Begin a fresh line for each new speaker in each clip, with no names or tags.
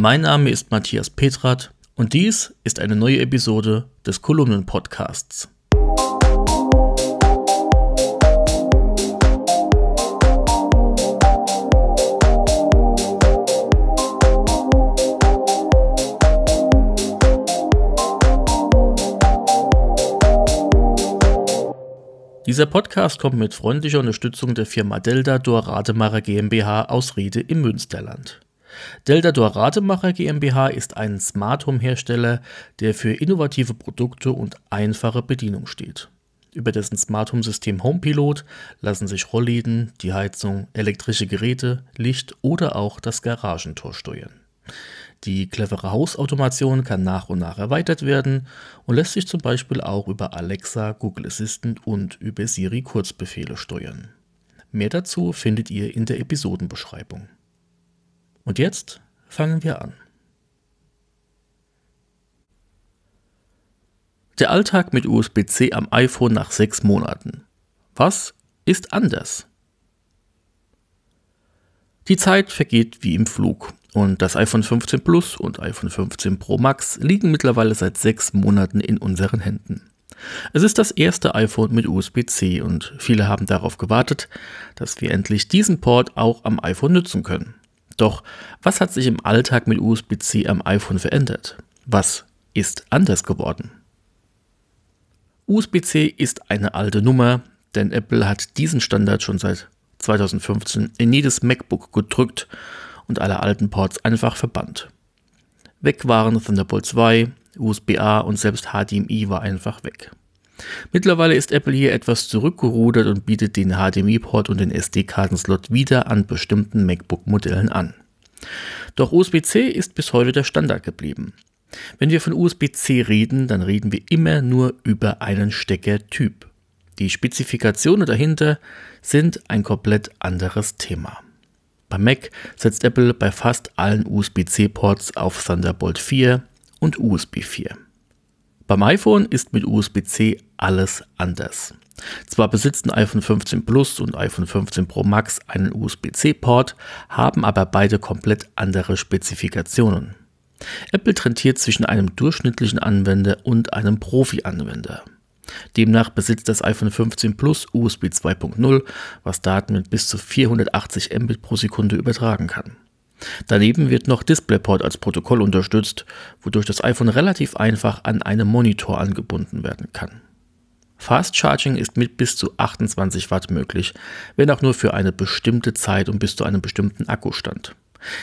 Mein Name ist Matthias Petrat und dies ist eine neue Episode des Kolumnen-Podcasts. Dieser Podcast kommt mit freundlicher Unterstützung der Firma Delta Dor Rademacher GmbH aus Riede im Münsterland. Delta Dor Rademacher GmbH ist ein Smart Home Hersteller, der für innovative Produkte und einfache Bedienung steht. Über dessen Smart Home System HomePilot lassen sich Rollläden, die Heizung, elektrische Geräte, Licht oder auch das Garagentor steuern. Die clevere Hausautomation kann nach und nach erweitert werden und lässt sich zum Beispiel auch über Alexa, Google Assistant und über Siri Kurzbefehle steuern. Mehr dazu findet ihr in der Episodenbeschreibung. Und jetzt fangen wir an. Der Alltag mit USB-C am iPhone nach sechs Monaten. Was ist anders? Die Zeit vergeht wie im Flug und das iPhone 15 Plus und iPhone 15 Pro Max liegen mittlerweile seit sechs Monaten in unseren Händen. Es ist das erste iPhone mit USB-C und viele haben darauf gewartet, dass wir endlich diesen Port auch am iPhone nutzen können. Doch was hat sich im Alltag mit USB-C am iPhone verändert? Was ist anders geworden? USB-C ist eine alte Nummer, denn Apple hat diesen Standard schon seit 2015 in jedes MacBook gedrückt und alle alten Ports einfach verbannt. Weg waren Thunderbolt 2, USB-A und selbst HDMI war einfach weg. Mittlerweile ist Apple hier etwas zurückgerudert und bietet den HDMI-Port und den SD-Kartenslot wieder an bestimmten MacBook-Modellen an. Doch USB-C ist bis heute der Standard geblieben. Wenn wir von USB-C reden, dann reden wir immer nur über einen Steckertyp. Die Spezifikationen dahinter sind ein komplett anderes Thema. Bei Mac setzt Apple bei fast allen USB-C-Ports auf Thunderbolt 4 und USB 4. Beim iPhone ist mit USB-C alles anders. Zwar besitzen iPhone 15 Plus und iPhone 15 Pro Max einen USB-C-Port, haben aber beide komplett andere Spezifikationen. Apple trennt hier zwischen einem durchschnittlichen Anwender und einem Profi-Anwender. Demnach besitzt das iPhone 15 Plus USB 2.0, was Daten mit bis zu 480 Mbit pro Sekunde übertragen kann. Daneben wird noch DisplayPort als Protokoll unterstützt, wodurch das iPhone relativ einfach an einen Monitor angebunden werden kann. Fast Charging ist mit bis zu 28 Watt möglich, wenn auch nur für eine bestimmte Zeit und bis zu einem bestimmten Akkustand.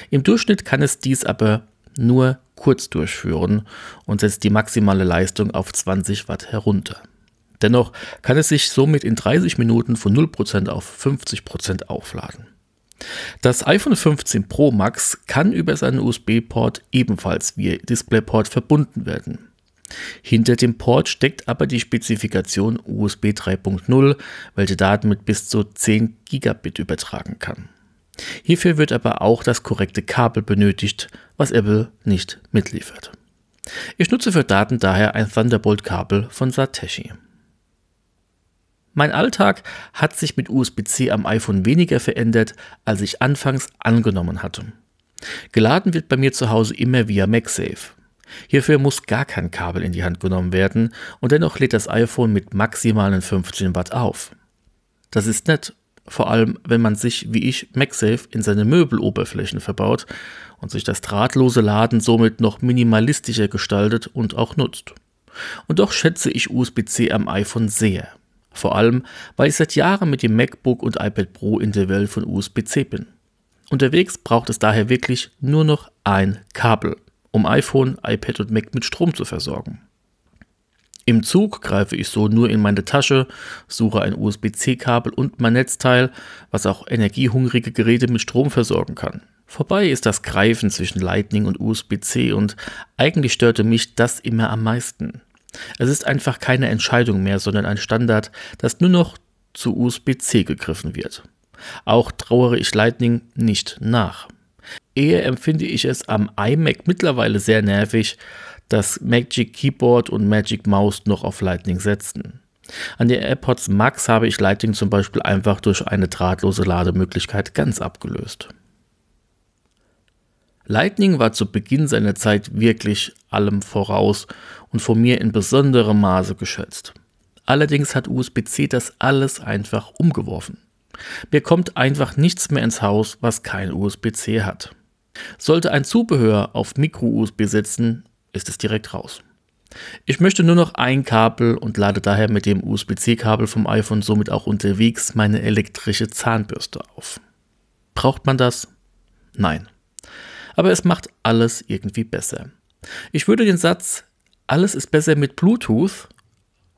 Im Durchschnitt kann es dies aber nur kurz durchführen und setzt die maximale Leistung auf 20 Watt herunter. Dennoch kann es sich somit in 30 Minuten von 0% auf 50% aufladen. Das iPhone 15 Pro Max kann über seinen USB-Port ebenfalls via DisplayPort verbunden werden. Hinter dem Port steckt aber die Spezifikation USB 3.0, welche Daten mit bis zu 10 Gigabit übertragen kann. Hierfür wird aber auch das korrekte Kabel benötigt, was Apple nicht mitliefert. Ich nutze für Daten daher ein Thunderbolt-Kabel von Satechi. Mein Alltag hat sich mit USB-C am iPhone weniger verändert, als ich anfangs angenommen hatte. Geladen wird bei mir zu Hause immer via MagSafe. Hierfür muss gar kein Kabel in die Hand genommen werden und dennoch lädt das iPhone mit maximalen 15 Watt auf. Das ist nett, vor allem wenn man sich wie ich MagSafe in seine Möbeloberflächen verbaut und sich das drahtlose Laden somit noch minimalistischer gestaltet und auch nutzt. Und doch schätze ich USB-C am iPhone sehr. Vor allem, weil ich seit Jahren mit dem MacBook und iPad Pro in der Welt von USB-C bin. Unterwegs braucht es daher wirklich nur noch ein Kabel, um iPhone, iPad und Mac mit Strom zu versorgen. Im Zug greife ich so nur in meine Tasche, suche ein USB-C-Kabel und mein Netzteil, was auch energiehungrige Geräte mit Strom versorgen kann. Vorbei ist das Greifen zwischen Lightning und USB-C und eigentlich störte mich das immer am meisten. Es ist einfach keine Entscheidung mehr, sondern ein Standard, das nur noch zu USB-C gegriffen wird. Auch trauere ich Lightning nicht nach. Eher empfinde ich es am iMac mittlerweile sehr nervig, dass Magic Keyboard und Magic Mouse noch auf Lightning setzen. An den AirPods Max habe ich Lightning zum Beispiel einfach durch eine drahtlose Lademöglichkeit ganz abgelöst. Lightning war zu Beginn seiner Zeit wirklich allem voraus und von mir in besonderem Maße geschätzt. Allerdings hat USB-C das alles einfach umgeworfen. Mir kommt einfach nichts mehr ins Haus, was kein USB-C hat. Sollte ein Zubehör auf Micro-USB setzen, ist es direkt raus. Ich möchte nur noch ein Kabel und lade daher mit dem USB-C-Kabel vom iPhone somit auch unterwegs meine elektrische Zahnbürste auf. Braucht man das? Nein. Aber es macht alles irgendwie besser. Ich würde den Satz, alles ist besser mit Bluetooth,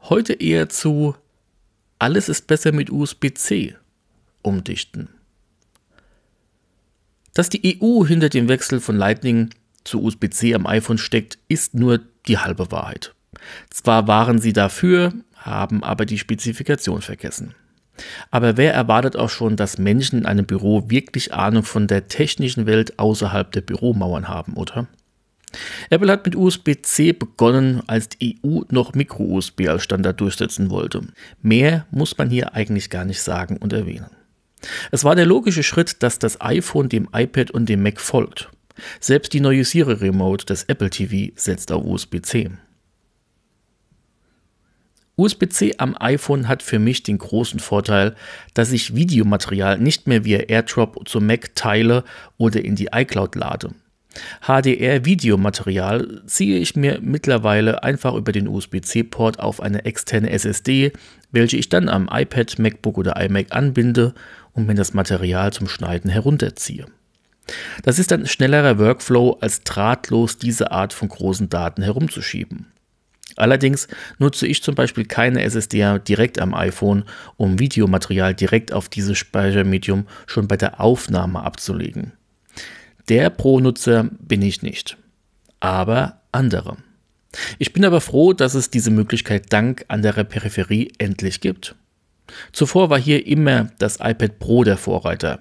heute eher zu, alles ist besser mit USB-C umdichten. Dass die EU hinter dem Wechsel von Lightning zu USB-C am iPhone steckt, ist nur die halbe Wahrheit. Zwar waren sie dafür, haben aber die Spezifikation vergessen. Aber wer erwartet auch schon, dass Menschen in einem Büro wirklich Ahnung von der technischen Welt außerhalb der Büromauern haben, oder? Apple hat mit USB-C begonnen, als die EU noch Micro-USB als Standard durchsetzen wollte. Mehr muss man hier eigentlich gar nicht sagen und erwähnen. Es war der logische Schritt, dass das iPhone dem iPad und dem Mac folgt. Selbst die neue Siri Remote des Apple TV setzt auf USB-C. USB-C am iPhone hat für mich den großen Vorteil, dass ich Videomaterial nicht mehr via AirDrop zum Mac teile oder in die iCloud lade. HDR-Videomaterial ziehe ich mir mittlerweile einfach über den USB-C-Port auf eine externe SSD, welche ich dann am iPad, MacBook oder iMac anbinde und mir das Material zum Schneiden herunterziehe. Das ist ein schnellerer Workflow, als drahtlos diese Art von großen Daten herumzuschieben. Allerdings nutze ich zum Beispiel keine SSD direkt am iPhone, um Videomaterial direkt auf dieses Speichermedium schon bei der Aufnahme abzulegen. Der Pro-Nutzer bin ich nicht, aber andere. Ich bin aber froh, dass es diese Möglichkeit dank anderer Peripherie endlich gibt. Zuvor war hier immer das iPad Pro der Vorreiter,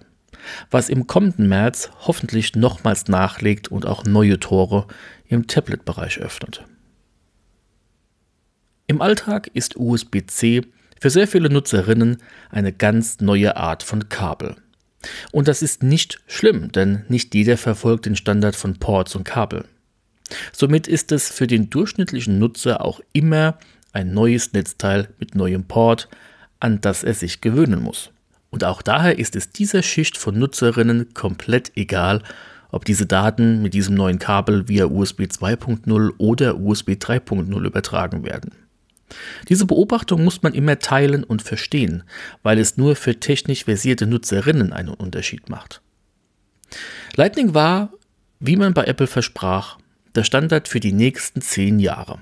was im kommenden März hoffentlich nochmals nachlegt und auch neue Tore im Tablet-Bereich öffnet. Im Alltag ist USB-C für sehr viele Nutzerinnen eine ganz neue Art von Kabel. Und das ist nicht schlimm, denn nicht jeder verfolgt den Standard von Ports und Kabel. Somit ist es für den durchschnittlichen Nutzer auch immer ein neues Netzteil mit neuem Port, an das er sich gewöhnen muss. Und auch daher ist es dieser Schicht von Nutzerinnen komplett egal, ob diese Daten mit diesem neuen Kabel via USB 2.0 oder USB 3.0 übertragen werden. Diese Beobachtung muss man immer teilen und verstehen, weil es nur für technisch versierte Nutzerinnen einen Unterschied macht. Lightning war, wie man bei Apple versprach, der Standard für die nächsten zehn Jahre.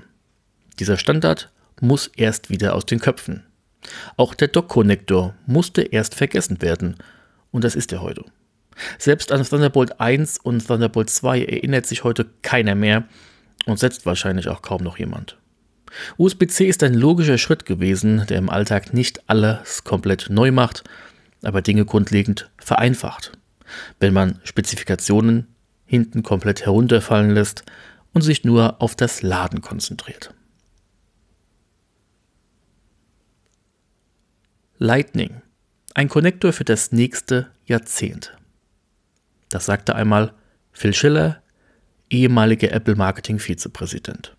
Dieser Standard muss erst wieder aus den Köpfen. Auch der Dock-Konnektor musste erst vergessen werden. Und das ist er heute. Selbst an Thunderbolt 1 und Thunderbolt 2 erinnert sich heute keiner mehr und setzt wahrscheinlich auch kaum noch jemand. USB-C ist ein logischer Schritt gewesen, der im Alltag nicht alles komplett neu macht, aber Dinge grundlegend vereinfacht. Wenn man Spezifikationen hinten komplett herunterfallen lässt und sich nur auf das Laden konzentriert. Lightning, ein Konnektor für das nächste Jahrzehnt. Das sagte einmal Phil Schiller, ehemaliger Apple Marketing Vizepräsident.